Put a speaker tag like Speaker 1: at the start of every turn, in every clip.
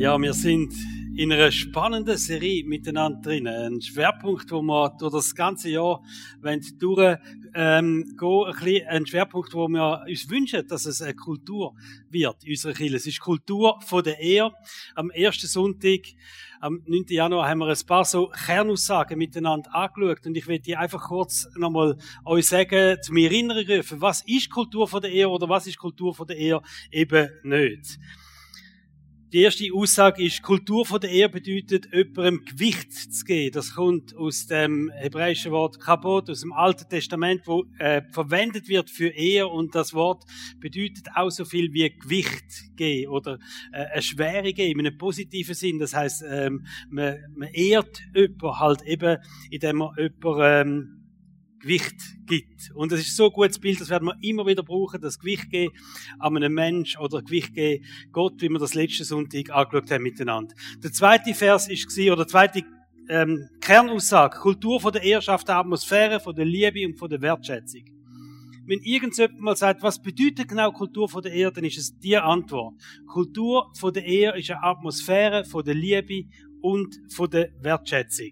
Speaker 1: Ja, wir sind in einer spannenden Serie miteinander drin. Ein Schwerpunkt, wo wir durch das ganze Jahr durch ähm, gehen, ein, Schwerpunkt, wo wir uns wünschen, dass es eine Kultur wird in unserer Kirche. Es ist Kultur von der Ehe. Am ersten Sonntag, am 9. Januar, haben wir ein paar so Kernaussagen miteinander angeschaut und ich will die einfach kurz nochmal euch sagen, zu mir erinnern rufen, was ist Kultur von der Ehe oder was ist Kultur von der Ehe eben nicht. Die erste Aussage ist, Kultur von der Ehe bedeutet, jemandem Gewicht zu geben. Das kommt aus dem hebräischen Wort Kabot, aus dem Alten Testament, wo äh, verwendet wird für Ehe und das Wort bedeutet auch so viel wie Gewicht geben oder äh, eine Schwere geben, in einem positiven Sinn. Das heißt, ähm, man, man ehrt jemanden halt eben, indem man jemanden ähm, Gewicht gibt. Und das ist so ein gutes Bild, das werden wir immer wieder brauchen, das Gewicht geben an einem Mensch oder Gewicht geben Gott, wie wir das letzte Sonntag angeschaut haben miteinander. Der zweite Vers ist gewesen, oder zweite ähm, Kernaussage, Kultur von der Eherschaft, der Atmosphäre, von der Liebe und von der Wertschätzung. Wenn irgendjemand mal sagt, was bedeutet genau Kultur von der Ehe, dann ist es die Antwort. Kultur von der Ehe ist eine Atmosphäre von der Liebe und von der Wertschätzung.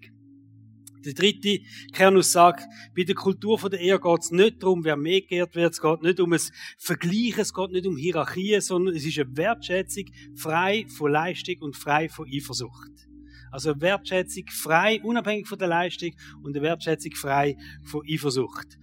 Speaker 1: Die dritte Kernaussage, bei der Kultur der Ehe geht es nicht darum, wer mehr geehrt wird, es geht nicht um ein Vergleichen, es geht nicht um Hierarchien, sondern es ist eine Wertschätzung frei von Leistung und frei von Eifersucht. Also eine Wertschätzung frei, unabhängig von der Leistung und eine Wertschätzung frei von Eifersucht.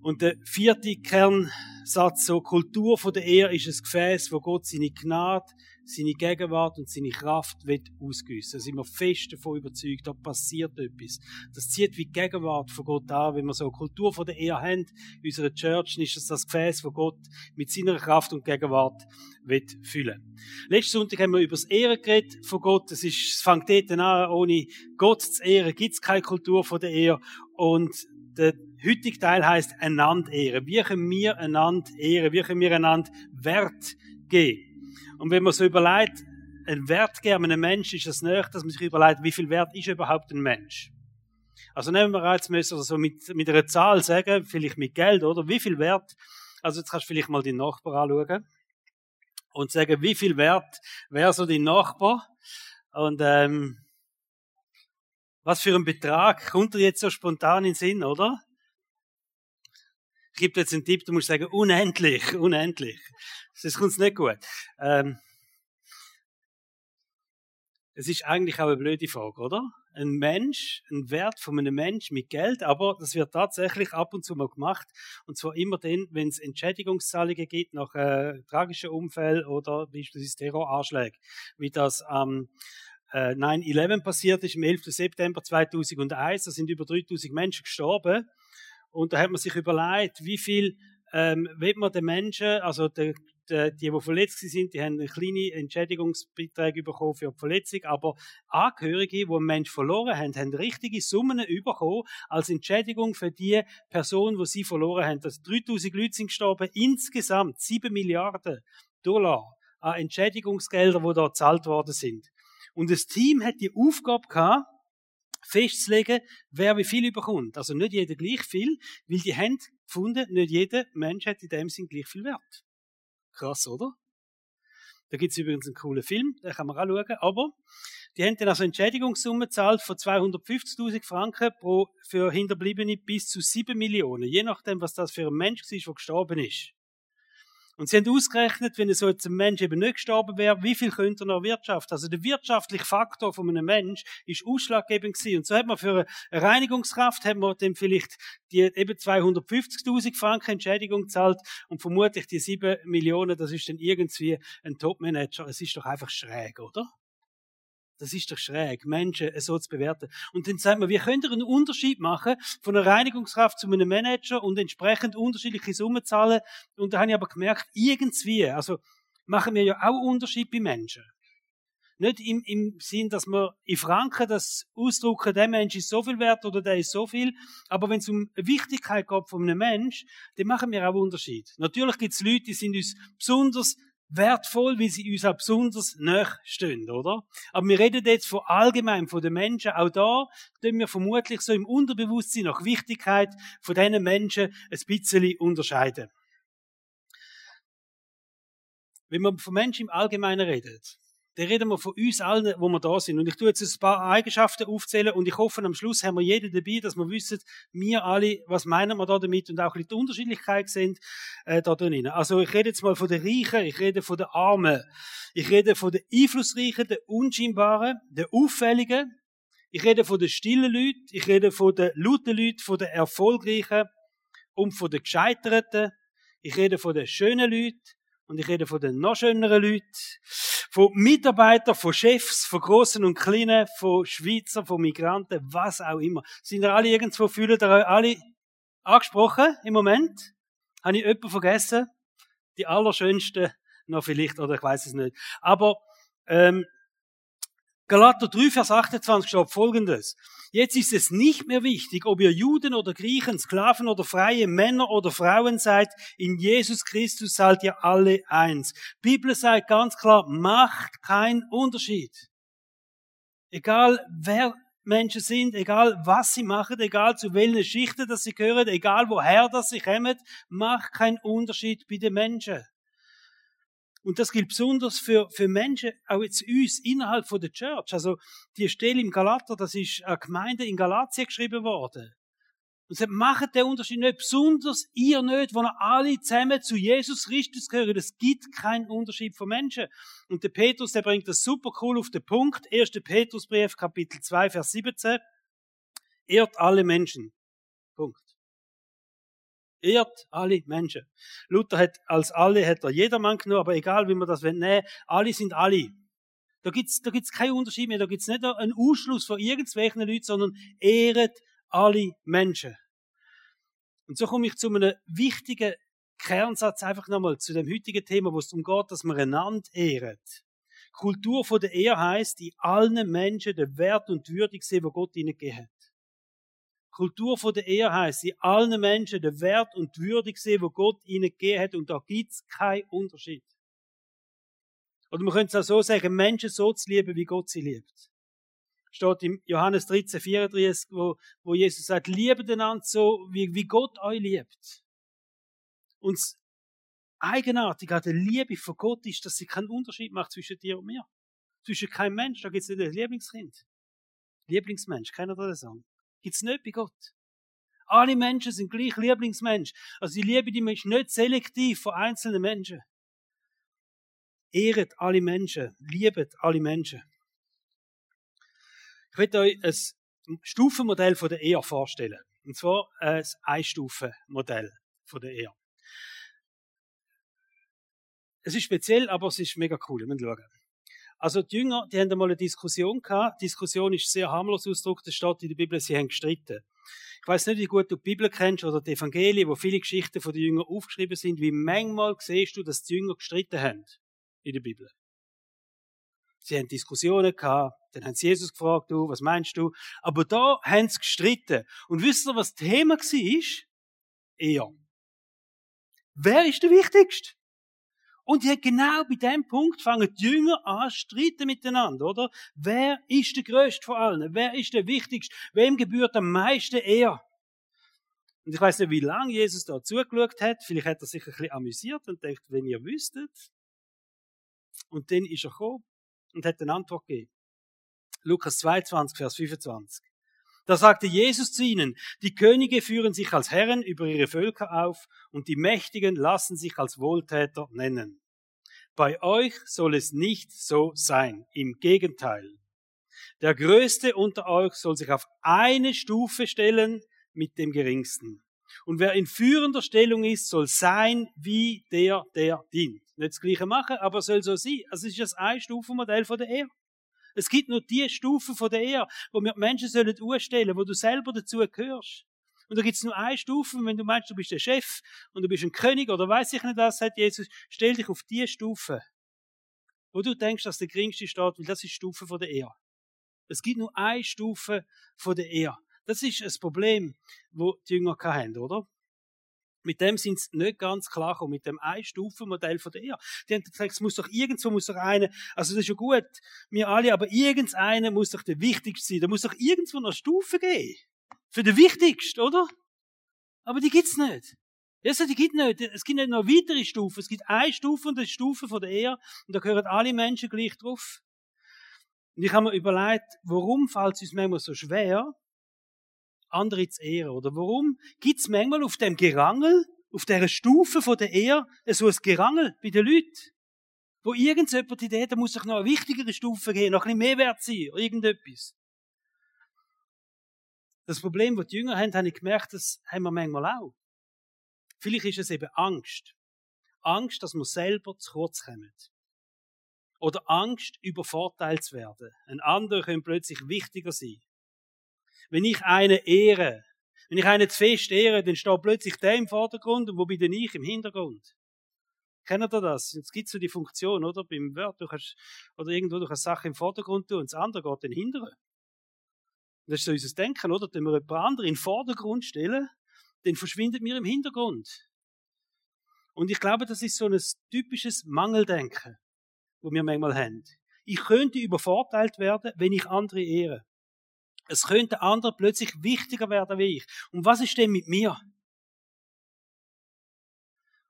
Speaker 1: Und der vierte Kernsatz, so Kultur der Ehe ist ein Gefäß, wo Gott seine Gnade, seine Gegenwart und seine Kraft wird ausgüssen. Da sind wir fest davon überzeugt, da passiert etwas. Das zieht wie die Gegenwart von Gott an. Wenn wir so eine Kultur von der Ehe haben, in unserer Church, ist es das Gefäß, wo Gott mit seiner Kraft und Gegenwart wird füllen. Letzten Sonntag haben wir über das Ehren geredet von Gott. Es, es fängt dort an, ohne Gott zu ehren, gibt es keine Kultur von der Ehe. Und der heutige Teil heißt einander ehren. Wie können wir einander ehren? Wie können wir einander Wert geben? Und wenn man so überlegt, ein Wert geben einem Menschen ist es nicht, dass man sich überlegt, wie viel Wert ist überhaupt ein Mensch. Also nehmen wir jetzt müssen so mit, mit einer Zahl sagen, vielleicht mit Geld, oder? Wie viel Wert, also jetzt kannst du vielleicht mal den Nachbar anschauen und sagen, wie viel Wert wäre so dein Nachbar? Und ähm, was für ein Betrag kommt dir jetzt so spontan in den Sinn, oder? Ich gebe jetzt einen Tipp, du musst sagen, unendlich, unendlich. Das kommt nicht gut. Ähm, es ist eigentlich auch eine blöde Frage, oder? Ein Mensch, ein Wert von einem Mensch mit Geld, aber das wird tatsächlich ab und zu mal gemacht. Und zwar immer dann, wenn es Entschädigungszahlungen gibt nach äh, tragischen Unfällen oder beispielsweise Terroranschlägen, wie das am ähm, äh, 9-11 passiert ist, am 11. September 2001. Da sind über 3000 Menschen gestorben. Und da hat man sich überlegt, wie viel ähm, will man den Menschen, also der, die, die verletzt sind, die haben eine kleine Entschädigungsbeiträge bekommen für die Verletzung, aber Angehörige, die einen Menschen verloren haben, haben richtige Summen bekommen als Entschädigung für die Person, die sie verloren haben. Also 3000 Leute sind gestorben, insgesamt 7 Milliarden Dollar an Entschädigungsgeldern, die da gezahlt worden sind. Und das Team hat die Aufgabe gehabt, festzulegen, wer wie viel überkommt. Also nicht jeder gleich viel, weil die haben gefunden, nicht jeder Mensch hat in dem Sinn gleich viel Wert. Krass, oder? Da gibt es übrigens einen coolen Film, den kann man auch schauen. Aber die haben dann also Entschädigungssumme gezahlt von 250.000 Franken pro, für Hinterbliebene bis zu 7 Millionen. Je nachdem, was das für ein Mensch war, der gestorben ist. Und sie haben ausgerechnet, wenn so jetzt ein Mensch eben nicht gestorben wäre, wie viel könnte er noch wirtschaften? Also der wirtschaftliche Faktor von einem Mensch ist ausschlaggebend gewesen. Und so hat man für eine Reinigungskraft, hat man dem vielleicht die eben 250.000 Franken Entschädigung gezahlt und vermutlich die 7 Millionen, das ist dann irgendwie ein Topmanager. Es ist doch einfach schräg, oder? Das ist doch schräg, Menschen so zu bewerten. Und dann sagt man, wir können einen Unterschied machen von einer Reinigungskraft zu einem Manager und entsprechend unterschiedliche Summen zahlen. Und da habe ich aber gemerkt, irgendwie, also machen wir ja auch Unterschied bei Menschen. Nicht im, im Sinn, dass wir in Franken das ausdrucken, der Mensch ist so viel wert oder der ist so viel. Aber wenn es um Wichtigkeit geht von einem Mensch, dann machen wir auch Unterschied. Natürlich gibt es Leute, die sind uns besonders wertvoll, weil sie uns auch besonders nahe stehen, oder? Aber wir reden jetzt von allgemein, von den Menschen. Auch da tun wir vermutlich so im Unterbewusstsein nach Wichtigkeit von diesen Menschen ein bisschen unterscheiden. Wenn man von Menschen im Allgemeinen redet, dann reden wir von uns allen, wo wir da sind. Und ich tue jetzt ein paar Eigenschaften aufzählen und ich hoffe, am Schluss haben wir jeden dabei, dass wir wissen, wir alle, was meinen wir da damit und auch ein bisschen die Unterschiedlichkeit sind äh, da drin. Also ich rede jetzt mal von den Reichen, ich rede von den Armen, ich rede von den Einflussreichen, den Unscheinbaren, den Auffälligen, ich rede von den stillen Leuten, ich rede von den lauten Leuten, von den Erfolgreichen und von den Gescheiterten, ich rede von den schönen Leuten, und ich rede von den noch schöneren Leuten, von Mitarbeitern, von Chefs, von Großen und Kleinen, von Schweizer, von Migranten, was auch immer. Sind ihr alle irgendwo, fühlen ihr euch alle angesprochen im Moment? Habe ich jemanden vergessen? Die allerschönsten noch vielleicht, oder ich weiß es nicht. Aber ähm, Galater 3, Vers 28 steht folgendes. Jetzt ist es nicht mehr wichtig, ob ihr Juden oder Griechen, Sklaven oder Freie, Männer oder Frauen seid. In Jesus Christus seid ihr alle eins. Die Bibel sagt ganz klar, macht keinen Unterschied. Egal wer Menschen sind, egal was sie machen, egal zu welchen Schichten das sie gehören, egal woher das sie kommen, macht keinen Unterschied bei den Menschen. Und das gilt besonders für, für Menschen, auch jetzt uns, innerhalb von der Church. Also, die Stelle im Galater, das ist eine Gemeinde in Galatien geschrieben worden. Und sie machen den Unterschied nicht, besonders ihr nicht, wo alle zusammen zu Jesus Christus gehören. Es gibt keinen Unterschied von Menschen. Und der Petrus, der bringt das super cool auf den Punkt. 1. Petrusbrief, Kapitel 2, Vers 17. Ehrt alle Menschen. Ehrt alle Menschen. Luther hat als alle hat er jedermann genommen, aber egal wie man das nehmen alle sind alle. Da gibt's da gibt's keinen Unterschied mehr, da gibt's nicht einen Ausschluss von irgendwelchen Leuten, sondern ehret alle Menschen. Und so komme ich zu einem wichtigen Kernsatz einfach nochmal zu dem heutigen Thema, wo es darum geht, dass man einander ehret. Kultur von der Ehe heißt, in allen Menschen den Wert und Würdig sehen, wo Gott ihnen gegeben hat. Kultur von der Ehe heißt, sie allen Menschen den Wert und die Würde sehen, wo Gott ihnen gegeben hat, und da gibt's keinen Unterschied. Oder man könnte es auch so sagen, Menschen so zu lieben, wie Gott sie liebt. Steht im Johannes 13, 34, wo, wo Jesus sagt, liebe einander so, wie, wie Gott euch liebt. Und das Eigenartige an der Liebe von Gott ist, dass sie keinen Unterschied macht zwischen dir und mir. Zwischen keinem Mensch, da gibt es nicht ein Lieblingskind. Lieblingsmensch, kennt ihr das sagen? Gibt's nicht bei Gott. Alle Menschen sind gleich Lieblingsmensch. Also die Liebe, die ist nicht selektiv von einzelnen Menschen. Ehret alle Menschen, liebet alle Menschen. Ich möchte euch ein Stufenmodell von der Ehe vorstellen. Und zwar ein Einstufenmodell von der Ehe. Es ist speziell, aber es ist mega cool. Wir müssen schauen. Also die Jünger, die haben einmal eine Diskussion gehabt. Die Diskussion ist sehr harmlos ausgedrückt. Es steht in der Bibel, sie haben gestritten. Ich weiß nicht, wie gut du die Bibel kennst oder die Evangelien, wo viele Geschichten von den Jüngern aufgeschrieben sind. Wie manchmal siehst du, dass die Jünger gestritten haben in der Bibel. Sie haben Diskussionen gehabt, dann haben sie Jesus gefragt, du, was meinst du? Aber da haben sie gestritten. Und wisst ihr, was das Thema war? Er. Wer ist der Wichtigste? Und die genau bei dem Punkt fangen die Jünger an, streiten miteinander, oder? Wer ist der Größte von allen? Wer ist der Wichtigste? Wem gebührt am meisten er? Und ich weiß nicht, wie lange Jesus da zugeschaut hat. Vielleicht hat er sich ein bisschen amüsiert und denkt, wenn ihr wüsstet. Und dann ist er gekommen und hat eine Antwort gegeben. Lukas 22, Vers 25. Da sagte Jesus zu ihnen, die Könige führen sich als Herren über ihre Völker auf und die Mächtigen lassen sich als Wohltäter nennen. Bei euch soll es nicht so sein, im Gegenteil. Der Größte unter euch soll sich auf eine Stufe stellen mit dem Geringsten. Und wer in führender Stellung ist, soll sein wie der, der dient. Nicht das Gleiche machen, aber soll so sein. Es ist das Ein-Stufen-Modell von der Ehe. Es gibt nur die Stufen von der Ehe, wo wir Menschen sollen ausstellen, wo du selber dazu gehörst. Und da gibt es nur eine Stufe, wenn du meinst, du bist der Chef und du bist ein König oder weiß ich nicht was, sagt Jesus, stell dich auf die Stufe, wo du denkst, dass der geringste steht, weil das ist die Stufe von der Ehe. Es gibt nur eine Stufe von der Ehe. Das ist ein Problem, wo die Jünger haben, oder? Mit dem sind sie nicht ganz klar gekommen, mit dem Ein-Stufen-Modell von der Ehe. Die haben gesagt, es muss doch irgendwo muss doch eine, also das ist ja gut, wir alle, aber irgendeiner muss doch der Wichtigste sein. Da muss doch irgendwo eine Stufe geben. Für den Wichtigsten, oder? Aber die gibt's nicht. Ja, die gibt nicht. Es gibt nicht noch weitere Stufen. Es gibt eine Stufe und die Stufe von der Ehe. Und da gehören alle Menschen gleich drauf. Und ich habe mir überlegt, warum fällt es uns manchmal so schwer, andere zu ehren? Oder warum gibt es manchmal auf dem Gerangel, auf dieser Stufe von der Ehre, so ein Gerangel bei den Leuten? Wo irgendjemand Idee, da muss sich noch eine wichtigere Stufe geben, noch ein bisschen mehr wert sein, oder irgendetwas. Das Problem, das die Jünger haben, habe ich gemerkt, das haben wir manchmal auch. Vielleicht ist es eben Angst. Angst, dass wir selber zu kurz kommen. Oder Angst, übervorteilt zu werden. Ein anderer könnte plötzlich wichtiger sein. Wenn ich einen ehre, wenn ich einen zu fest ehre, dann steht plötzlich der im Vordergrund und wo bin denn ich im Hintergrund? Kennt ihr das? Es gibt so die Funktion, oder? Beim Word, du kannst, oder irgendwo durch eine Sache im Vordergrund tun und das andere geht dann hinteren. Das ist so unser Denken, oder? Wenn wir jemand anderen in den Vordergrund stellen, dann verschwindet mir im Hintergrund. Und ich glaube, das ist so ein typisches Mangeldenken, wo wir manchmal haben. Ich könnte übervorteilt werden, wenn ich andere ehre. Es könnte andere plötzlich wichtiger werden wie ich. Und was ist denn mit mir?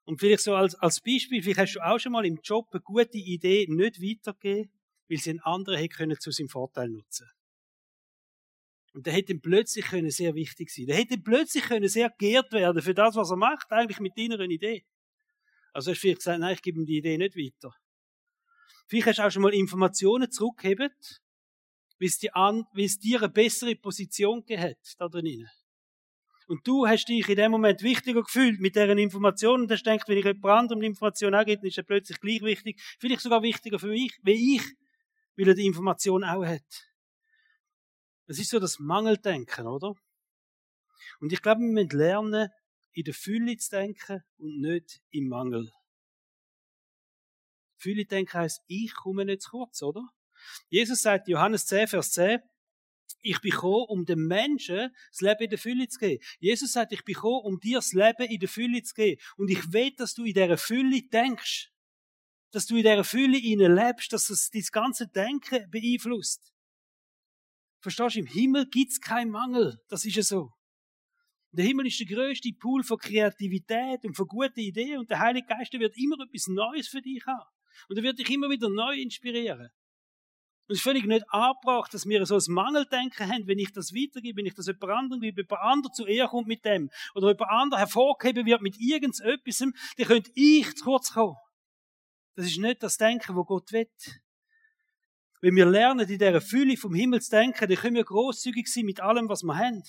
Speaker 1: Und vielleicht so als, als Beispiel, vielleicht hast du auch schon mal im Job eine gute Idee nicht weitergegeben, weil sie einen anderen hätte können zu seinem Vorteil nutzen. Und der hätte plötzlich können sehr wichtig sein. Der hätte plötzlich können sehr geehrt werden für das, was er macht, eigentlich mit deiner Idee. Also hast du vielleicht gesagt, nein, ich gebe ihm die Idee nicht weiter. Vielleicht hast du auch schon mal Informationen zurückgegeben, wie es, die an, es dir eine bessere Position gegeben da drinnen. Und du hast dich in dem Moment wichtiger gefühlt mit deren Informationen und hast gedacht, wenn ich jemand anderem die Information auch gebe, dann ist er plötzlich gleich wichtig. Vielleicht sogar wichtiger für mich, wie ich, weil er die Information auch hat. Das ist so das Mangeldenken, oder? Und ich glaube, wir müssen lernen, in der Fülle zu denken und nicht im Mangel. Fülle denken heisst, ich komme nicht zu kurz, oder? Jesus sagt, Johannes 10, Vers 10, ich bin gekommen, um den Menschen das Leben in der Fülle zu geben. Jesus sagt, ich bin gekommen, um dir das Leben in der Fülle zu geben. Und ich will, dass du in dieser Fülle denkst. Dass du in dieser Fülle innen lebst, dass es dein ganze Denken beeinflusst. Verstehst du, im Himmel gibt's keinen Mangel. Das ist ja so. Der Himmel ist der größte Pool von Kreativität und von guten Ideen und der Heilige Geist wird immer etwas Neues für dich haben. Und er wird dich immer wieder neu inspirieren. Und es ist völlig nicht angebracht, dass wir so ein Mangeldenken haben, wenn ich das weitergebe, wenn ich das jemand anderem gebe, jemand anderem zu ihr kommt mit dem, oder jemand anderem hervorgeheben wird mit irgendetwas, dann könnte ich zu kurz kommen. Das ist nicht das Denken, wo Gott will. Wenn wir lernen, in dieser Fülle vom Himmel zu denken, dann können wir großzügig sein mit allem, was wir haben.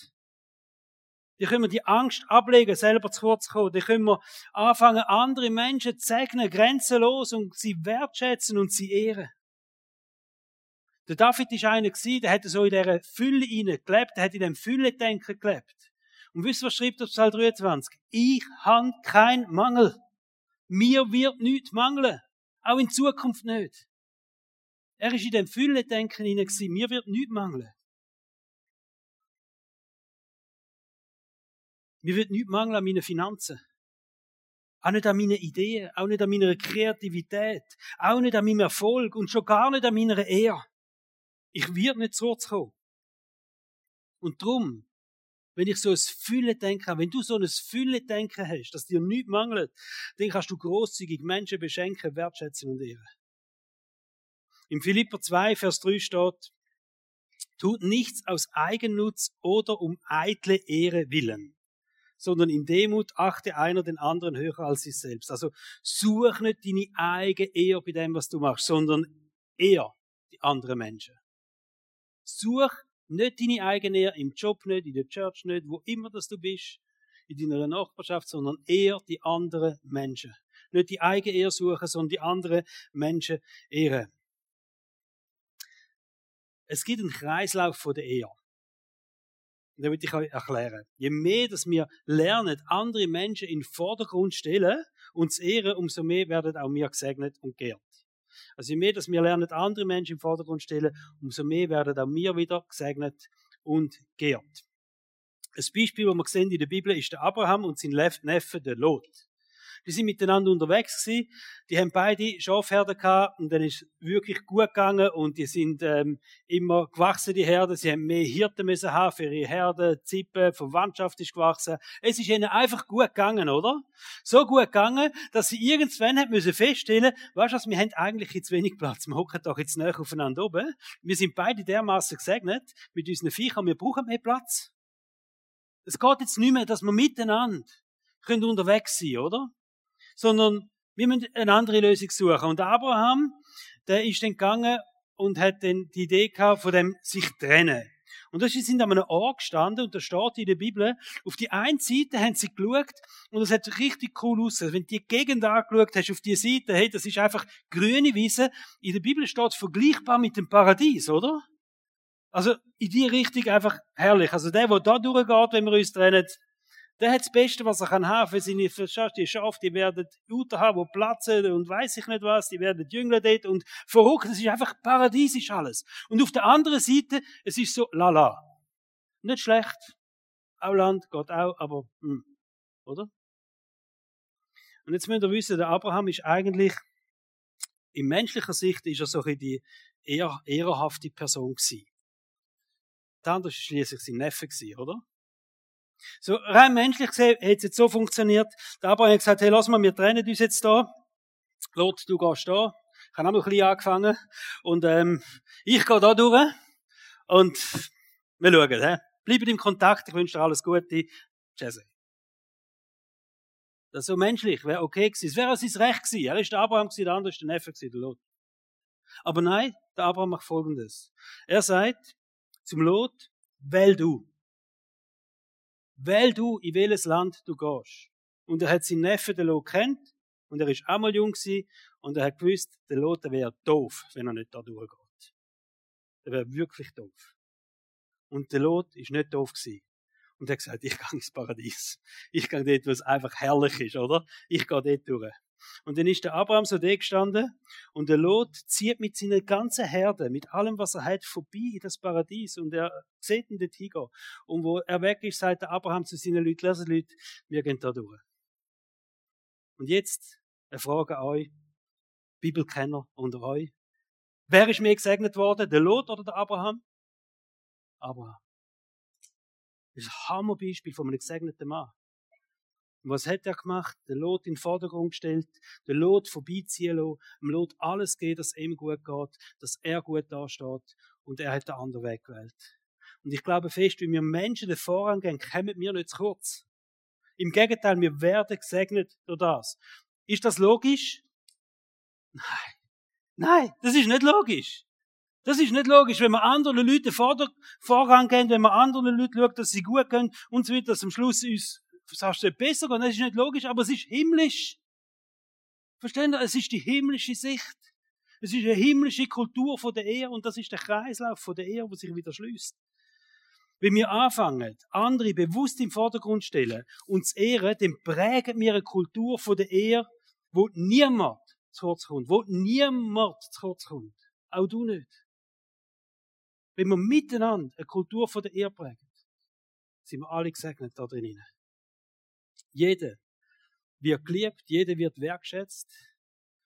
Speaker 1: Dann können wir die Angst ablegen, selber zu kurz zu kommen. Dann können wir anfangen, andere Menschen zu segnen, grenzenlos und sie wertschätzen und sie ehren. Der David ist einer gewesen, der hat so in dieser Fülle gelebt, der hat in dem Fülle-Denken gelebt. Und wisst ihr, was schreibt auf Psalm 23? Ich habe keinen Mangel. Mir wird nichts mangeln. Auch in Zukunft nicht. Er ist in dem Fülle-Denken hinein gewesen. Mir wird nichts mangeln. Mir wird nichts mangeln an meinen Finanzen. Auch nicht an meinen Ideen, auch nicht an meiner Kreativität, auch nicht an meinem Erfolg und schon gar nicht an meiner Ehre. Ich werde nicht zurückkommen. Und drum, wenn ich so ein Fülle-Denken habe, wenn du so ein Fülle-Denken hast, dass dir nichts mangelt, dann kannst du großzügig Menschen beschenken, wertschätzen und ehren. Im Philipper 2, Vers 3 steht, tut nichts aus Eigennutz oder um eitle Ehre willen, sondern in Demut achte einer den anderen höher als sich selbst. Also such nicht deine eigene Ehre bei dem, was du machst, sondern eher die anderen Menschen. Such nicht deine eigene Ehre im Job nicht, in der Church nicht, wo immer das du bist, in deiner Nachbarschaft, sondern eher die anderen Menschen. Nicht die eigene Ehre suchen, sondern die anderen Menschen ehren. Es gibt einen Kreislauf von der. Und den will ich euch erklären. Je mehr, dass wir lernen, andere Menschen in den Vordergrund stellen und zu ehren, umso mehr werden auch wir gesegnet und geehrt. Also je mehr, dass wir lernen, andere Menschen im Vordergrund stellen, umso mehr werden auch wir wieder gesegnet und geehrt. Ein Beispiel, das wir sehen in der Bibel, ist der Abraham und sein Neffe, der Lot. Die sind miteinander unterwegs gewesen. Die haben beide Schafherden gehabt und dann ist wirklich gut gegangen und die sind ähm, immer gewachsen, die Herden. Sie haben mehr Hirten müssen haben für ihre Herden, Zippen, Verwandtschaft ist gewachsen. Es ist ihnen einfach gut gegangen, oder? So gut gegangen, dass sie irgendwann haben müssen feststellen, weißt du was, wir haben eigentlich jetzt wenig Platz. Wir hocken doch jetzt näher aufeinander oben. Wir sind beide dermaßen gesegnet mit unseren Viechern, wir brauchen mehr Platz. Es geht jetzt nicht mehr, dass wir miteinander können unterwegs sein, oder? Sondern wir müssen eine andere Lösung suchen. Und Abraham, der ist dann gegangen und hat dann die Idee gehabt von dem sich trennen. Und das sind an einem Ort gestanden und da steht in der Bibel, auf die einen Seite haben sie geschaut und das hat richtig cool ausgesehen. Wenn du die Gegend angeschaut hast, auf die Seite, hey, das ist einfach grüne Wiese. In der Bibel steht vergleichbar mit dem Paradies, oder? Also in die Richtung einfach herrlich. Also der, der da durchgeht, wenn wir uns trennen, der hat das Beste, was er kann haben für seine Verstehst, die Schafe, die werden Ute haben, die platzen und weiß ich nicht was, die werden Jüngler dort und verrückt, es ist einfach paradiesisch alles. Und auf der anderen Seite, es ist so lala. Nicht schlecht, auch Land, Gott auch, aber, hm, oder? Und jetzt müsst ihr wissen, der Abraham ist eigentlich, in menschlicher Sicht ist er so die eher, ehrenhafte Person gewesen. Der andere war schließlich sein Neffe, oder? So rein menschlich gesehen hat es jetzt so funktioniert. Der Abraham hat gesagt, hey, lass mal, wir trennen uns jetzt da. Lot, du gehst da. Ich habe auch noch ein bisschen angefangen. Und ähm, ich gehe da durch. Und wir schauen. He? Bleibt im Kontakt. Ich wünsche dir alles Gute. Tschüss. Das ist so menschlich, wäre okay gewesen. Es wäre auch sein Recht gewesen. Er ist der Abraham gewesen, der andere ist der Neffe gewesen, der Lot. Aber nein, der Abraham macht Folgendes. Er sagt, zum Lot, wähl du. Wähl du, in welches Land du gehst. Und er hat seinen Neffen, den Lot, kennt. Und er ist auch mal jung gewesen. Und er hat gewusst, der Lot wäre doof, wenn er nicht da durchgeht. Er wäre wirklich doof. Und der Lot ist nicht doof gewesen. Und er hat gesagt, ich gehe ins Paradies. Ich gehe dort, wo es einfach herrlich ist, oder? Ich gehe dort durch. Und dann ist der Abraham so da gestanden und der Lot zieht mit seiner ganzen Herde, mit allem, was er hat, vorbei in das Paradies und er sieht dort hingehen. Und wo er weg ist, sagt der Abraham zu seinen Leuten, lassen Leute, wir gehen da durch. Und jetzt eine Frage an euch, Bibelkenner unter euch. Wer ist mehr gesegnet worden, der Lot oder der Abraham? Abraham. Das ist ein Hammerbeispiel von einem gesegneten Mann. Und was hat er gemacht? Der Lot in den Vordergrund gestellt, der Lot vorbeiziehen lassen, dem Lot alles geht, dass ihm gut geht, dass er gut dasteht und er hat den anderen Weg gewählt. Und ich glaube fest, wenn wir Menschen den Vorrang geben, kommen wir nicht zu kurz. Im Gegenteil, wir werden gesegnet durch das. Ist das logisch? Nein. Nein, das ist nicht logisch. Das ist nicht logisch, wenn wir anderen Leuten Vorrang geben, wenn wir anderen Leuten schauen, dass sie gut gehen und so weiter, dass am Schluss uns sagst du besser gehen, das ist nicht logisch, aber es ist himmlisch. Verstehen Sie? Es ist die himmlische Sicht. Es ist eine himmlische Kultur von der Ehe und das ist der Kreislauf von der Ehe, der sich wieder schließt. Wenn wir anfangen, andere bewusst im Vordergrund stellen und zu ehren, dann prägen wir eine Kultur von der Ehe, wo niemand zu kurz kommt, wo niemand zu kurz kommt. Auch du nicht. Wenn wir miteinander eine Kultur von der Ehe prägen, sind wir alle gesegnet da drinnen. Jeder wird geliebt, jeder wird wertschätzt.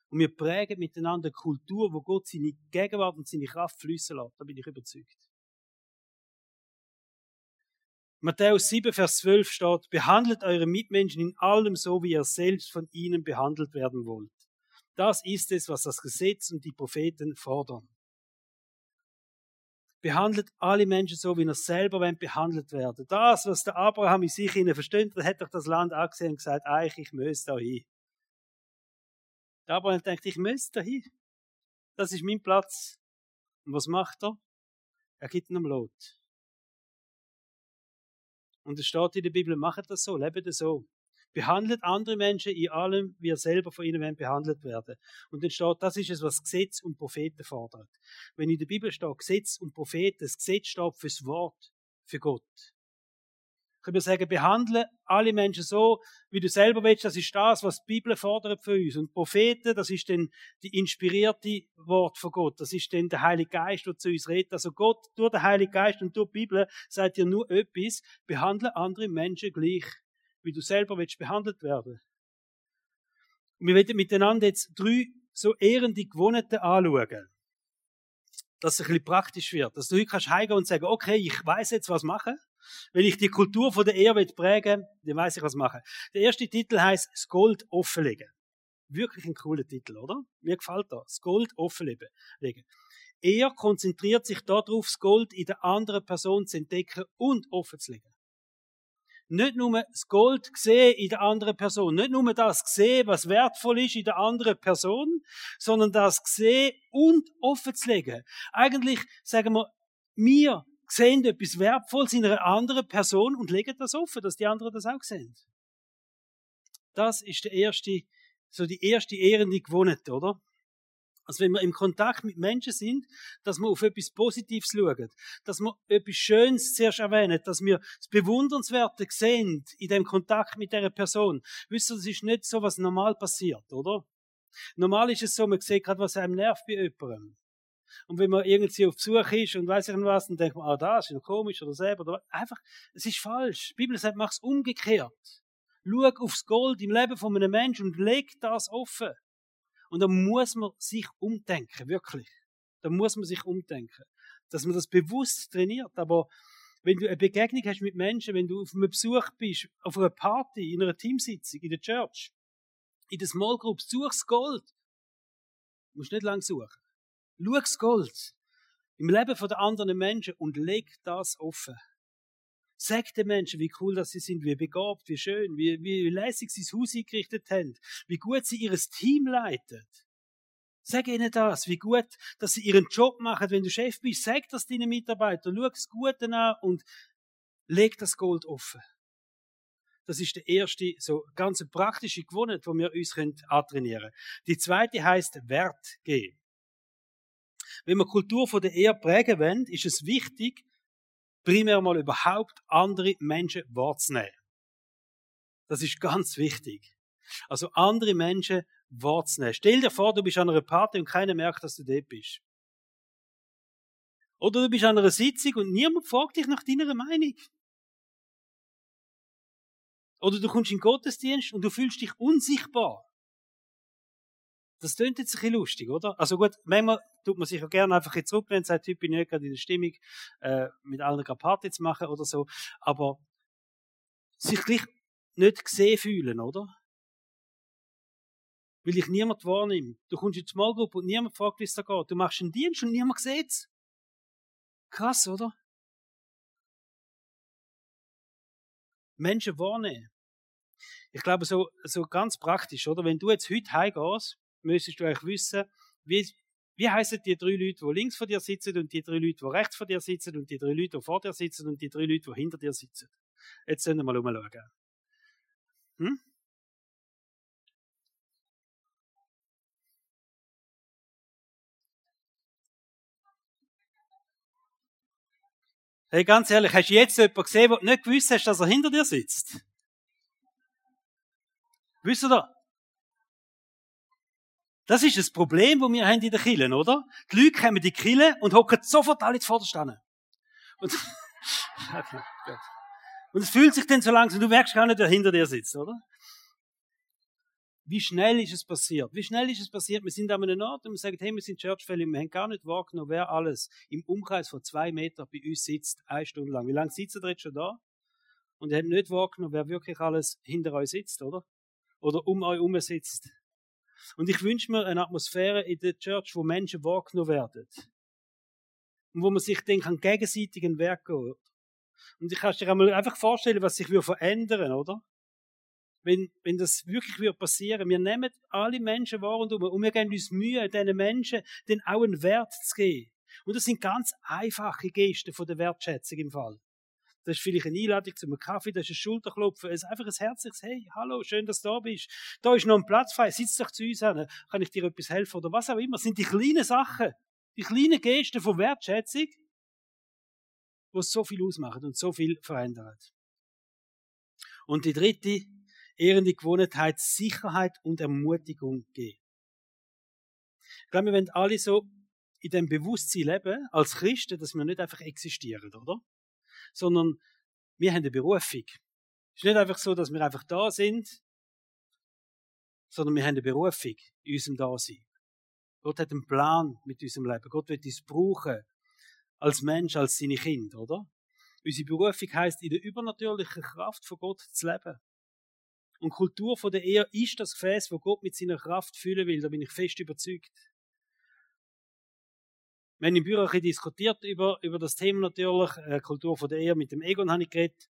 Speaker 1: Und wir prägen miteinander eine Kultur, wo Gott seine Gegenwart und seine Kraft fließen lässt. Da bin ich überzeugt. Matthäus 7, Vers 12 steht, behandelt eure Mitmenschen in allem so, wie ihr selbst von ihnen behandelt werden wollt. Das ist es, was das Gesetz und die Propheten fordern. Behandelt alle Menschen so, wie er selber behandelt werden. Das, was der Abraham in sich hinein versteht, hat doch das Land angesehen und gesagt, eigentlich, ich muss da hin. Der Abraham denkt, ich muss da hin. Das ist mein Platz. Und was macht er? Er gibt ihm Lot. Und es steht in der Bibel, macht das so, lebt das so. Behandelt andere Menschen in allem, wie er selber von ihnen behandelt werden. Und dann steht, das ist es, was Gesetz und Propheten fordert. Wenn in der Bibel steht Gesetz und Propheten, das Gesetz steht fürs Wort, für Gott. Können wir sagen, behandle alle Menschen so, wie du selber willst. Das ist das, was die Bibel fordert für uns. Und Propheten, das ist dann die inspirierte Wort von Gott. Das ist dann der Heilige Geist, der zu uns redet. Also Gott, durch den Heiligen Geist und durch die Bibel, sagt dir nur etwas, behandle andere Menschen gleich wie du selber willst behandelt werden. Und wir werden miteinander jetzt drei so ehrende Gewohnheiten anschauen. Dass es ein bisschen praktisch wird. Dass du heute kannst heimgehen und sagen, okay, ich weiß jetzt, was machen. Wenn ich die Kultur von der Ehre prägen dann weiß ich, was machen. Der erste Titel heißt das Gold offenlegen. Wirklich ein cooler Titel, oder? Mir gefällt das. Das Gold offenlegen. Er konzentriert sich darauf, das Gold in der anderen Person zu entdecken und offenzulegen. Nicht nur das Gold sehen in der anderen Person, nicht nur das sehen, was wertvoll ist in der anderen Person, sondern das sehen und offenzulegen. Eigentlich sagen wir, wir sehen etwas Wertvolles in einer anderen Person und legen das offen, dass die anderen das auch sehen. Das ist der erste, so die erste ehrende Gewohnheit, oder? Also wenn wir im Kontakt mit Menschen sind, dass wir auf etwas Positives schauen, dass wir etwas Schönes zuerst erwähnen, dass wir das Bewundernswerte sehen in dem Kontakt mit der Person. Wisst ihr, das ist nicht so, was normal passiert, oder? Normal ist es so, man sieht gerade, was einem nervt bei jemandem. Und wenn man irgendwie auf Besuch ist und weiß ich nicht was, dann denkt man, ah, das ist komisch oder selber. Oder einfach, es ist falsch. Die Bibel sagt, mach es umgekehrt. Schau aufs Gold im Leben von einem Menschen und leg das offen. Und da muss man sich umdenken, wirklich. Da muss man sich umdenken. Dass man das bewusst trainiert. Aber wenn du eine Begegnung hast mit Menschen, wenn du auf einem Besuch bist, auf einer Party, in einer Teamsitzung, in der Church, in der Small Group, suchst Gold. Du musst nicht lange suchen. Schau Gold im Leben der anderen Menschen und leg das offen. Sag den Menschen, wie cool dass sie sind, wie begabt, wie schön, wie, wie lässig sie das Haus eingerichtet haben, wie gut sie ihr Team leiten. Sag ihnen das, wie gut, dass sie ihren Job machen, wenn du Chef bist. Sag das deinen Mitarbeitern, schau das Gute an und leg das Gold offen. Das ist der erste, so ganz praktische Gewohnheit, wo wir uns antrainieren können. Die zweite heißt Wert geben. Wenn wir Kultur von der Ehe prägen wollen, ist es wichtig, primär mal überhaupt andere Menschen wahrzunehmen. Das ist ganz wichtig. Also andere Menschen wahrzunehmen. Stell dir vor, du bist an einer Party und keiner merkt, dass du dort bist. Oder du bist an einer Sitzung und niemand fragt dich nach deiner Meinung. Oder du kommst in den Gottesdienst und du fühlst dich unsichtbar. Das klingt jetzt ein bisschen lustig, oder? Also gut, manchmal tut man sich auch gerne einfach zurücklehnen und sagt, ich bin nicht gerade in der Stimmung, äh, mit allen gerade Party zu machen oder so. Aber sich gleich nicht gesehen fühlen, oder? Weil ich niemand wahrnehme. Du kommst in die Small Group und niemand fragt, wie es da geht. Du machst einen Dienst und niemand sieht's. Krass, oder? Menschen wahrnehmen. Ich glaube, so, so ganz praktisch, oder? Wenn du jetzt heute heimgehst müsstest du eigentlich wissen, wie, wie heißen die drei Leute, die links von dir sitzen und die drei Leute, die rechts von dir sitzen und die drei Leute, die vor dir sitzen und die drei Leute, die hinter dir sitzen. Jetzt sollen wir mal umschauen. Hm? Hey, ganz ehrlich, hast du jetzt jemanden gesehen, der nicht gewusst hast, dass er hinter dir sitzt? Wisst ihr? Das ist das Problem, das wir haben in den Killen, oder? Die Leute kommen in die Kille und hocken sofort alle vor der Stange. Und, okay. Und es fühlt sich dann so langsam, du merkst gar nicht, wer hinter dir sitzt, oder? Wie schnell ist es passiert? Wie schnell ist es passiert? Wir sind an einem Ort und wir sagen, hey, wir sind Church Family, wir haben gar nicht wahrgenommen, wer alles im Umkreis von zwei Metern bei uns sitzt, eine Stunde lang. Wie lange sitzt ihr jetzt schon da? Und ihr habt nicht wahrgenommen, wer wirklich alles hinter euch sitzt, oder? Oder um euch herum sitzt. Und ich wünsche mir eine Atmosphäre in der Church, wo Menschen wahrgenommen werden. Und wo man sich dann an gegenseitigen Werk geht. Und ich kann dir einmal einfach vorstellen, was sich verändern oder? Wenn, wenn das wirklich wird passieren. Wir nehmen alle Menschen wahr und um, und wir geben uns Mühe, diesen Menschen den auch einen Wert zu geben. Und das sind ganz einfache Gesten von der Wertschätzung im Fall. Das ist vielleicht eine Einladung zu einem Kaffee, das ist ein Schulterklopfen, es ist einfach ein herzliches Hey, hallo, schön, dass du da bist. Da ist noch ein Platz frei, sitz doch zu uns an, kann ich dir etwas helfen oder was auch immer. Das sind die kleinen Sachen, die kleinen Gesten von Wertschätzung, die so viel ausmachen und so viel verändern. Und die dritte ehrende Gewohnheit, Sicherheit und Ermutigung geben. Ich glaube, wir wollen alle so in dem Bewusstsein leben, als Christen, dass wir nicht einfach existieren, oder? Sondern wir haben eine Berufung. Es ist nicht einfach so, dass wir einfach da sind, sondern wir haben eine Berufung in unserem Dasein. Gott hat einen Plan mit unserem Leben. Gott wird uns brauchen als Mensch, als seine Kinder, oder? Unsere Berufung heißt, in der übernatürlichen Kraft von Gott zu leben. Und Kultur von der Ehe ist das Gefäß, wo Gott mit seiner Kraft füllen will. Da bin ich fest überzeugt. Wir haben im Büro ein diskutiert über, über das Thema natürlich, äh, Kultur von der Ehe. Mit dem Egon habe ich geredet.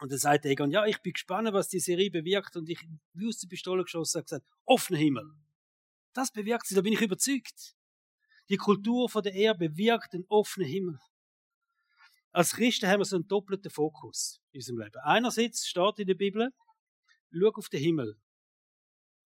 Speaker 1: Und dann sagt Egon, ja, ich bin gespannt, was die Serie bewirkt. Und ich, wie aus der Pistole geschossen, habe gesagt, offener Himmel. Das bewirkt sie, da bin ich überzeugt. Die Kultur von der Ehe bewirkt einen offenen Himmel. Als Christen haben wir so einen doppelten Fokus in unserem Leben. Einerseits steht in der Bibel, schau auf den Himmel.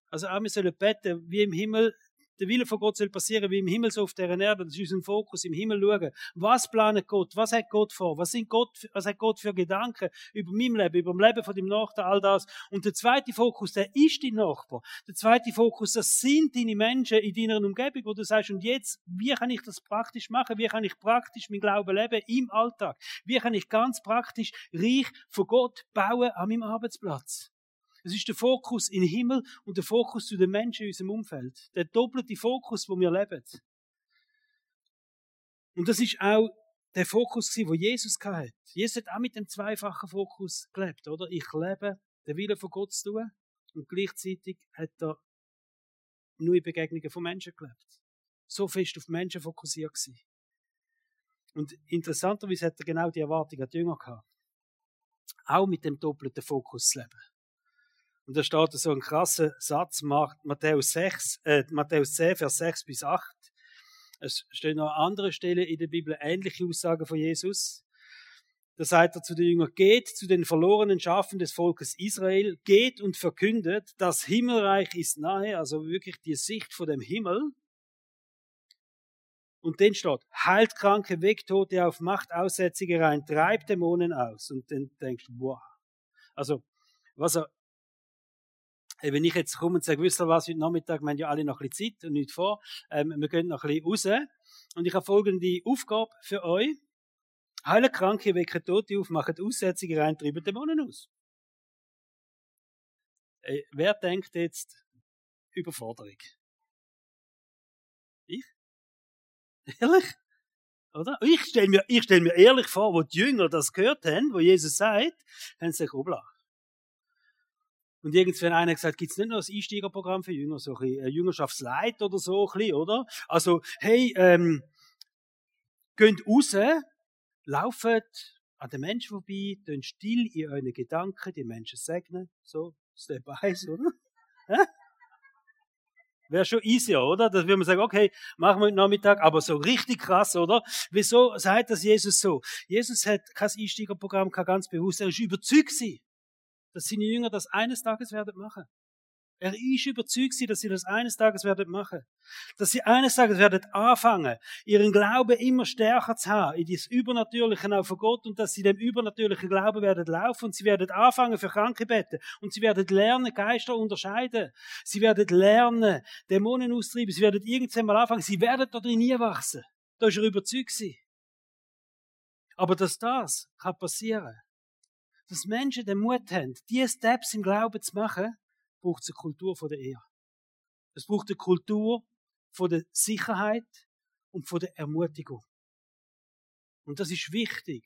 Speaker 1: Also auch wir sollen beten, wie im Himmel der Wille von Gott soll passieren wie im Himmel so auf der Erde. Das ist unser Fokus, im Himmel schauen. Was planet Gott? Was hat Gott vor? Was, sind Gott, was hat Gott für Gedanken über mein Leben, über das Leben von dem Nachbarn, all das? Und der zweite Fokus, der ist dein Nachbar. Der zweite Fokus, das sind deine Menschen in deiner Umgebung, wo du sagst, und jetzt, wie kann ich das praktisch machen? Wie kann ich praktisch mein Glauben leben im Alltag? Wie kann ich ganz praktisch reich von Gott bauen an meinem Arbeitsplatz? Es ist der Fokus in den Himmel und der Fokus zu den Menschen in unserem Umfeld. Der doppelte Fokus, wo wir leben. Und das ist auch der Fokus, wo Jesus hatte. Jesus hat auch mit dem zweifachen Fokus gelebt, oder? Ich lebe, den Willen von Gott zu tun, und gleichzeitig hat er in Begegnungen von Menschen gelebt. So fest auf Menschen fokussiert gewesen. Und interessanterweise hat er genau die Erwartung an die Jünger gehabt. Auch mit dem doppelten Fokus zu leben. Und da steht so ein krasser Satz, Matthäus 6, äh, Matthäus 10, Vers 6 bis 8. Es stehen noch andere Stellen in der Bibel ähnliche Aussagen von Jesus. Da sagt er zu den Jüngern, geht zu den verlorenen Schafen des Volkes Israel, geht und verkündet, das Himmelreich ist nahe, also wirklich die Sicht vor dem Himmel. Und dann steht, heilt Kranke, weckt Tote auf, macht Aussätzige rein, treibt Dämonen aus. Und dann denkst du, wow. Also, was er wenn ich jetzt komme und sage, wisst ihr was, heute Nachmittag, wir haben ja alle noch ein bisschen Zeit und nicht vor, ähm, wir gehen noch ein bisschen raus. Und ich habe folgende Aufgabe für euch. Heilen Kranke, wecken Tote auf, machen Aussetzungen rein, treiben Dämonen aus. Äh, wer denkt jetzt Überforderung? Ich? Ehrlich? Oder? Ich stelle mir, stell mir ehrlich vor, wo die Jünger das gehört haben, wo Jesus sagt, haben sie sich umgelacht. Und irgendwann einer gesagt, gibt's nicht noch ein Einsteigerprogramm für Jünger, so ein bisschen Jüngerschaftsleit oder so, ein bisschen, oder? Also, hey, ähm, geht raus, lauft an den Menschen vorbei, tun still in euren Gedanken die Menschen segnen, so, Step 1, oder? Wäre schon easy, oder? Dass wir sagen, okay, machen wir heute Nachmittag, aber so richtig krass, oder? Wieso sagt das Jesus so? Jesus hat kein Einsteigerprogramm, kein ganz bewusst, er ist überzeugt gewesen dass seine Jünger das eines Tages werden machen. Er ist überzeugt, dass sie das eines Tages werden machen. Dass sie eines Tages werden anfangen, ihren Glauben immer stärker zu haben, in das Übernatürliche auch von Gott und dass sie dem übernatürlichen Glauben werden laufen und sie werden anfangen für Kranke beten und sie werden lernen, Geister unterscheiden. Sie werden lernen, Dämonen austreiben. Sie werden irgendwann mal anfangen. Sie werden da drin nie wachsen. Da ist er überzeugt. Aber dass das kann passieren, dass Menschen den Mut haben, diese Steps im Glauben zu machen, braucht es eine Kultur von der Ehe. Es braucht eine Kultur von der Sicherheit und von der Ermutigung. Und das ist wichtig,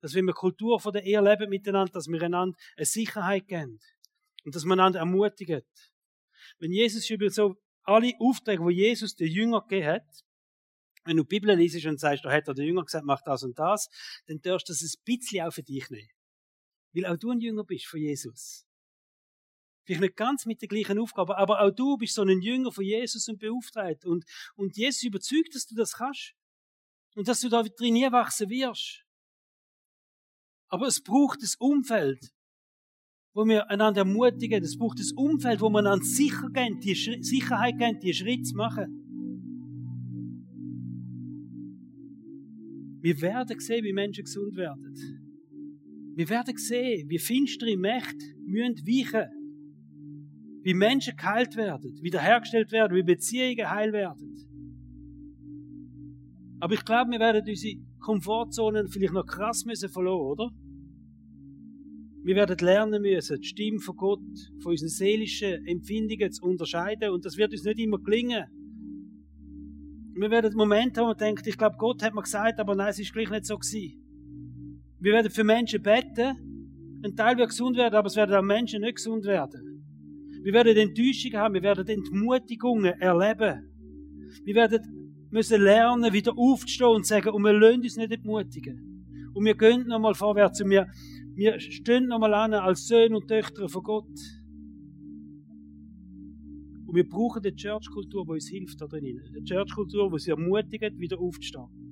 Speaker 1: dass wenn wir Kultur von der Ehe leben miteinander, dass wir einander eine Sicherheit geben und dass wir einander ermutigen. Wenn Jesus über so alle Aufträge, wo Jesus den Jünger gegeben hat, wenn du die Bibel liest und sagst, da hat er der Jünger gesagt, mach das und das, dann darfst du das ein bisschen auch für dich nehmen. Weil auch du ein Jünger bist von Jesus. Vielleicht nicht ganz mit der gleichen Aufgabe, aber auch du bist so ein Jünger von Jesus und beauftragt. Und, und Jesus überzeugt, dass du das kannst. Und dass du da drin nie wachsen wirst. Aber es braucht das Umfeld, wo wir einander ermutigen. Es braucht das Umfeld, wo man einander sicher gehen, die Sicherheit geben, die Schritte zu machen. Wir werden sehen, wie Menschen gesund werden. Wir werden sehen, wie finstere Mächte müssen weichen. Wie Menschen geheilt werden, wiederhergestellt werden, wie Beziehungen heil werden. Aber ich glaube, wir werden unsere Komfortzonen vielleicht noch krass müssen verloren, oder? Wir werden lernen müssen, die Stimme von Gott von unseren seelischen Empfindungen zu unterscheiden. Und das wird uns nicht immer gelingen. Wir werden Momente haben, wo man denkt, ich glaube, Gott hat mir gesagt, aber nein, es ist gleich nicht so gewesen. Wir werden für Menschen beten. Ein Teil wird gesund werden, aber es werden auch Menschen nicht gesund werden. Wir werden Enttäuschungen haben, wir werden Entmutigungen erleben. Wir werden müssen lernen, wieder aufzustehen und sagen, und wir lassen uns nicht entmutigen. Und wir gehen nochmal vorwärts und wir wir stehen nochmal an als Söhne und Töchter von Gott. Und wir brauchen eine Church-Kultur, die uns hilft da drin. Eine Church-Kultur, die uns ermutigt, wieder aufzustehen.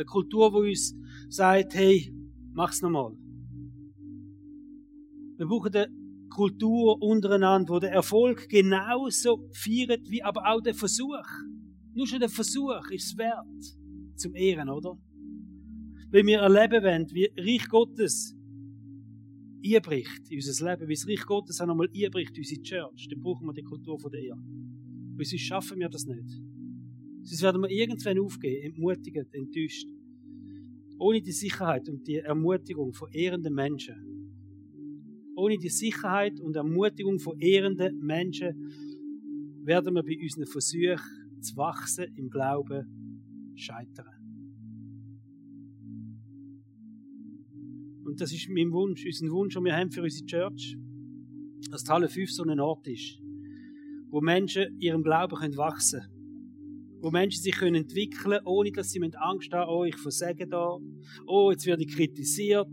Speaker 1: Eine Kultur, die uns sagt, hey, mach's nochmal. Wir brauchen eine Kultur untereinander, wo der Erfolg genauso feiert, wie aber auch der Versuch. Nur schon der Versuch ist es wert zum Ehren, oder? Wenn wir erleben wollen, wie Reich Gottes einbricht in unser Leben, wie das Reich Gottes auch nochmal einbricht in unsere Church, dann brauchen wir die Kultur von der Ehe. Weil sonst schaffen wir das nicht. Sonst werden wir irgendwann aufgehen, entmutigt, enttäuscht. Ohne die Sicherheit und die Ermutigung von ehrenden Menschen. Ohne die Sicherheit und Ermutigung von ehrenden Menschen werden wir bei unseren Versuchen zu wachsen im Glauben scheitern. Und das ist mein Wunsch, unser Wunsch, den wir haben für unsere Church, dass die Halle 5 so ein Ort ist, wo Menschen ihrem Glauben wachsen können. Wo Menschen sich können entwickeln ohne dass sie Angst haben, oh, ich versage da, oh, jetzt werde ich kritisiert,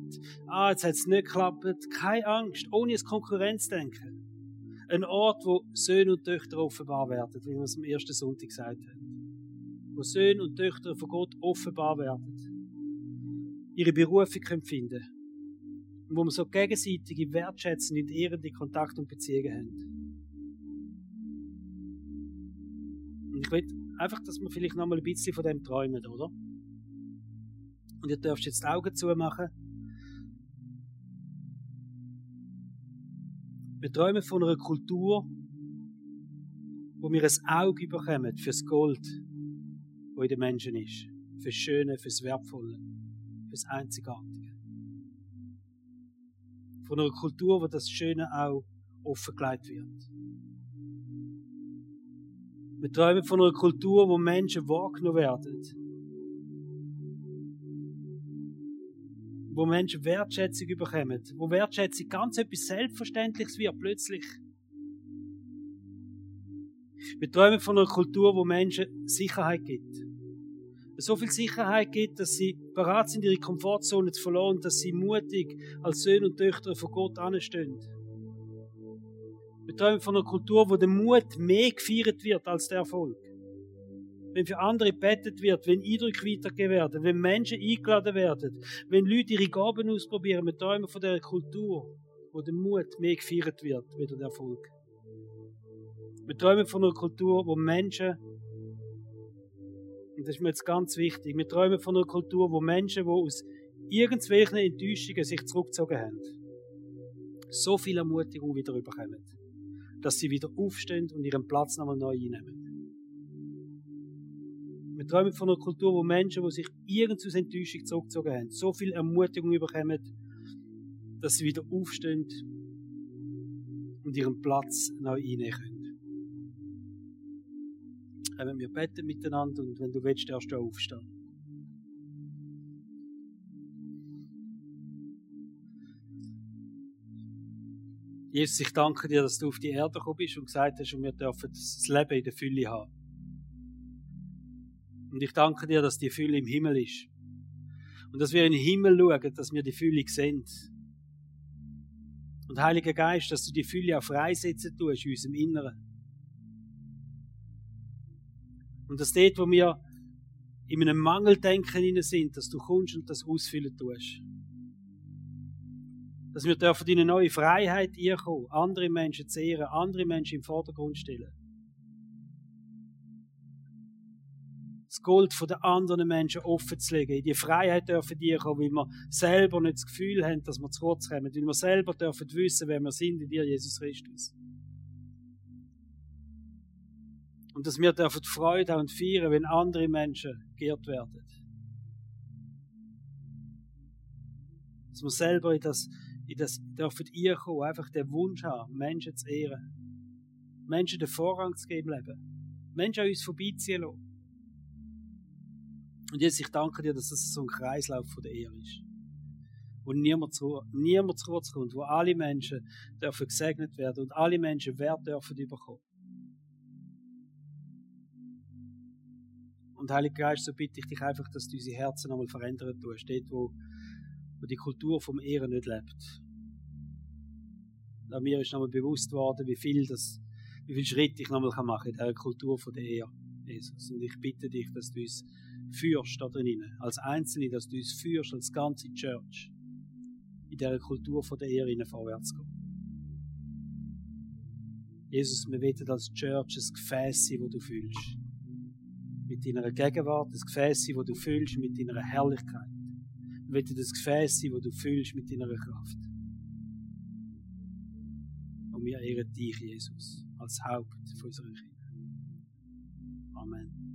Speaker 1: ah, jetzt hat es nicht geklappt. Keine Angst, ohne ein Konkurrenzdenken. Ein Ort, wo Söhne und Töchter offenbar werden, wie wir es am ersten Sonntag gesagt haben. Wo Söhne und Töchter von Gott offenbar werden. Ihre Berufung können finden und wo wir so gegenseitige wertschätzende und ehrende Kontakt und Beziehungen haben. Und ich will einfach, dass wir vielleicht noch mal ein bisschen von dem träumen, oder? Und ihr dürft jetzt die Augen zumachen. Wir träumen von einer Kultur, wo wir ein Auge bekommen fürs Gold, wo in den Menschen ist. Fürs Schöne, fürs Wertvolle, fürs Einzigartige von einer Kultur, wo das Schöne auch offengelegt wird. Wir träumen von einer Kultur, wo Menschen wahrgenommen werden. Wo Menschen Wertschätzung bekommen. Wo Wertschätzung ganz etwas Selbstverständliches wird, plötzlich. Wir träumen von einer Kultur, wo Menschen Sicherheit gibt so viel Sicherheit gibt, dass sie bereit sind, ihre Komfortzone zu verloren, dass sie mutig als Söhne und Töchter von Gott anstehen. Wir träumen von einer Kultur, wo der Mut mehr gefeiert wird als der Erfolg. Wenn für andere bettet wird, wenn Eindrücke weitergegeben werden, wenn Menschen eingeladen werden, wenn Leute ihre Gaben ausprobieren, wir träumen von der Kultur, wo der Mut mehr gefeiert wird, wie der Erfolg. Wir träumen von einer Kultur, wo Menschen und das ist mir jetzt ganz wichtig. Wir träumen von einer Kultur, wo Menschen, die aus irgendwelchen Enttäuschungen sich zurückgezogen haben, so viel Ermutigung wieder bekommen, dass sie wieder aufstehen und ihren Platz nochmal neu einnehmen. Wir träumen von einer Kultur, wo Menschen, die sich irgend aus Enttäuschung zurückgezogen haben, so viel Ermutigung bekommen, dass sie wieder aufstehen und ihren Platz neu einnehmen können wir beten miteinander und wenn du willst, darfst du aufstehen. Jesus, ich danke dir, dass du auf die Erde gekommen bist und gesagt hast, und wir dürfen das Leben in der Fülle haben. Und ich danke dir, dass die Fülle im Himmel ist. Und dass wir in den Himmel schauen, dass wir die Fülle sehen. Und Heiliger Geist, dass du die Fülle auch freisetzen tust in unserem Inneren. Und dass dort, wo wir in einem Mangeldenken sind, dass du kommst und das ausfüllen tust. Dass wir dürfen in eine neue Freiheit kommen, andere Menschen zu ehren, andere Menschen im Vordergrund stellen. Das Gold den anderen Menschen offen zu legen, in die Freiheit dürfen die kommen, weil wir selber nicht das Gefühl haben, dass wir zu kurz kommen, weil wir selber dürfen wissen, wer wir sind in dir, Jesus Christus. Und dass wir dürfen Freude haben und feiern, wenn andere Menschen geehrt werden. Dass wir selber in das, in das dürfen ihr kommen, einfach den Wunsch haben, Menschen zu ehren. Menschen den Vorrang zu geben im Leben. Menschen an uns vorbeiziehen lassen. Und jetzt, ich danke dir, dass das so ein Kreislauf von der Ehre ist. Wo niemand zu, niemand zu kurz kommt, wo alle Menschen dürfen gesegnet werden und alle Menschen Wert dürfen bekommen. Und Heiliger Geist, so bitte ich dich einfach, dass du unsere Herzen einmal verändern tust, dort, wo, wo die Kultur vom Ehren nicht lebt. Und mir ist nochmal bewusst worden, wie viel das, wie viel Schritt ich nochmal machen kann in dieser Kultur von der Ehe, Jesus. Und ich bitte dich, dass du uns führst da drinnen, als Einzelne, dass du uns führst, als ganze Church, in dieser Kultur von der Ehe vorwärts gehen. Jesus, wir wollen als Church ein Gefäß sein, das du fühlst. Mit deiner Gegenwart, ein Gefäß sein, das du fühlst mit deiner Herrlichkeit. Wir wollen das Gefäß sein, das du fühlst mit deiner Kraft. Und wir ehren dich, Jesus, als Haupt unserer Kinder. Amen.